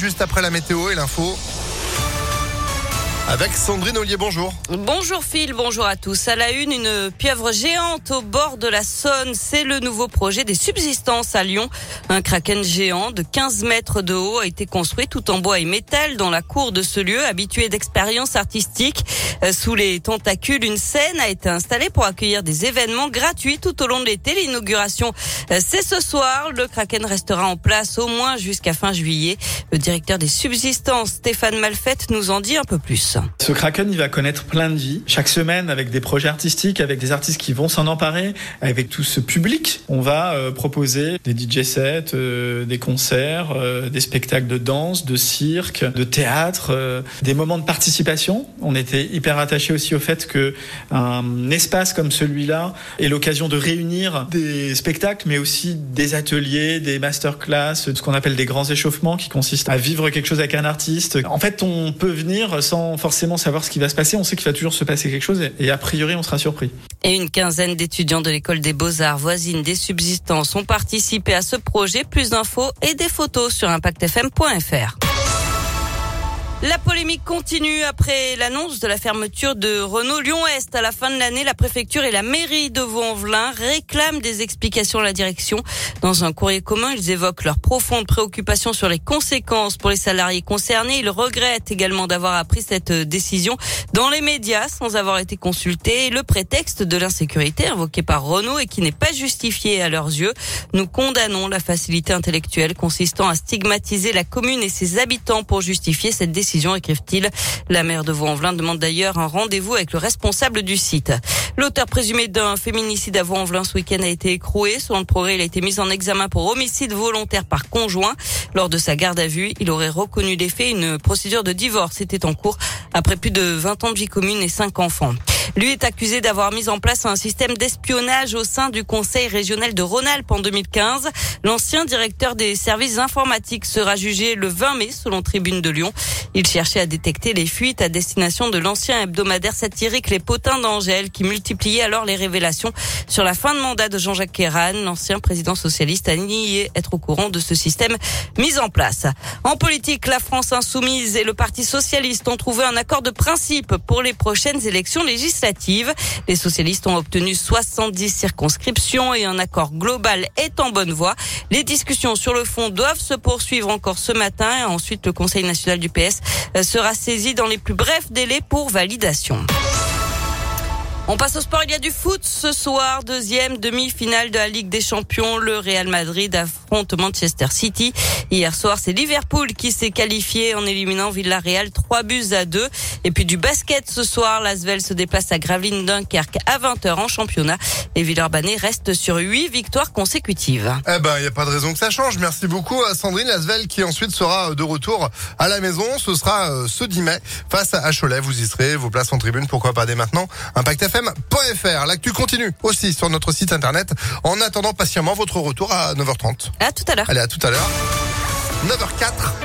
Juste après la météo et l'info. Avec Sandrine Ollier, bonjour. Bonjour Phil, bonjour à tous. À la une, une pieuvre géante au bord de la Saône. C'est le nouveau projet des subsistances à Lyon. Un kraken géant de 15 mètres de haut a été construit tout en bois et métal dans la cour de ce lieu, habitué d'expériences artistiques. Euh, sous les tentacules, une scène a été installée pour accueillir des événements gratuits tout au long de l'été. L'inauguration, euh, c'est ce soir. Le kraken restera en place au moins jusqu'à fin juillet. Le directeur des subsistances, Stéphane Malfette, nous en dit un peu plus. Ce Kraken, il va connaître plein de vies. Chaque semaine, avec des projets artistiques, avec des artistes qui vont s'en emparer, avec tout ce public, on va euh, proposer des DJ sets, euh, des concerts, euh, des spectacles de danse, de cirque, de théâtre, des moments de participation. On était hyper attachés aussi au fait que un espace comme celui-là est l'occasion de réunir des spectacles, mais aussi des ateliers, des masterclass, ce qu'on appelle des grands échauffements, qui consistent à vivre quelque chose avec un artiste. En fait, on peut venir sans forcément savoir ce qui va se passer. On sait qu'il va toujours se passer quelque chose et, a priori, on sera surpris. Et une quinzaine d'étudiants de l'école des beaux-arts voisines des subsistances ont participé à ce projet. Plus d'infos et des photos sur impactfm.fr. La polémique continue après l'annonce de la fermeture de Renault Lyon-Est. À la fin de l'année, la préfecture et la mairie de Vaux-en-Velin réclament des explications à la direction. Dans un courrier commun, ils évoquent leur profonde préoccupation sur les conséquences pour les salariés concernés. Ils regrettent également d'avoir appris cette décision dans les médias sans avoir été consultés. Le prétexte de l'insécurité invoqué par Renault et qui n'est pas justifié à leurs yeux. Nous condamnons la facilité intellectuelle consistant à stigmatiser la commune et ses habitants pour justifier cette décision La maire de Vaux-en-Velin demande d'ailleurs un rendez-vous avec le responsable du site. L'auteur présumé d'un féminicide à Vaux-en-Velin ce week-end a été écroué. Selon le progrès, il a été mis en examen pour homicide volontaire par conjoint. Lors de sa garde à vue, il aurait reconnu les faits. Une procédure de divorce était en cours après plus de 20 ans de vie commune et 5 enfants. Lui est accusé d'avoir mis en place un système d'espionnage au sein du Conseil régional de Rhône-Alpes en 2015. L'ancien directeur des services informatiques sera jugé le 20 mai selon Tribune de Lyon. Il cherchait à détecter les fuites à destination de l'ancien hebdomadaire satirique Les Potins d'Angèle qui multipliait alors les révélations sur la fin de mandat de Jean-Jacques Kéran. L'ancien président socialiste a nié être au courant de ce système mis en place. En politique, la France insoumise et le Parti socialiste ont trouvé un accord de principe pour les prochaines élections législatives. Les socialistes ont obtenu 70 circonscriptions et un accord global est en bonne voie. Les discussions sur le fond doivent se poursuivre encore ce matin. Ensuite, le Conseil national du PS sera saisi dans les plus brefs délais pour validation. On passe au sport. Il y a du foot ce soir. Deuxième demi-finale de la Ligue des Champions. Le Real Madrid affronte Manchester City. Hier soir, c'est Liverpool qui s'est qualifié en éliminant Villarreal 3 buts à 2. Et puis du basket ce soir. L'Asvel se déplace à Gravelines Dunkerque à 20h en championnat. Et Villeurbanne reste sur 8 victoires consécutives. Eh ben, il n'y a pas de raison que ça change. Merci beaucoup à Sandrine L'Asvel qui ensuite sera de retour à la maison. Ce sera euh, ce 10 mai face à Cholet. Vous y serez. Vos places en tribune. Pourquoi pas dès maintenant. Impact FM L'actu continue aussi sur notre site internet. En attendant patiemment votre retour à 9h30. À tout à l'heure. Allez, à tout à l'heure. 9h04.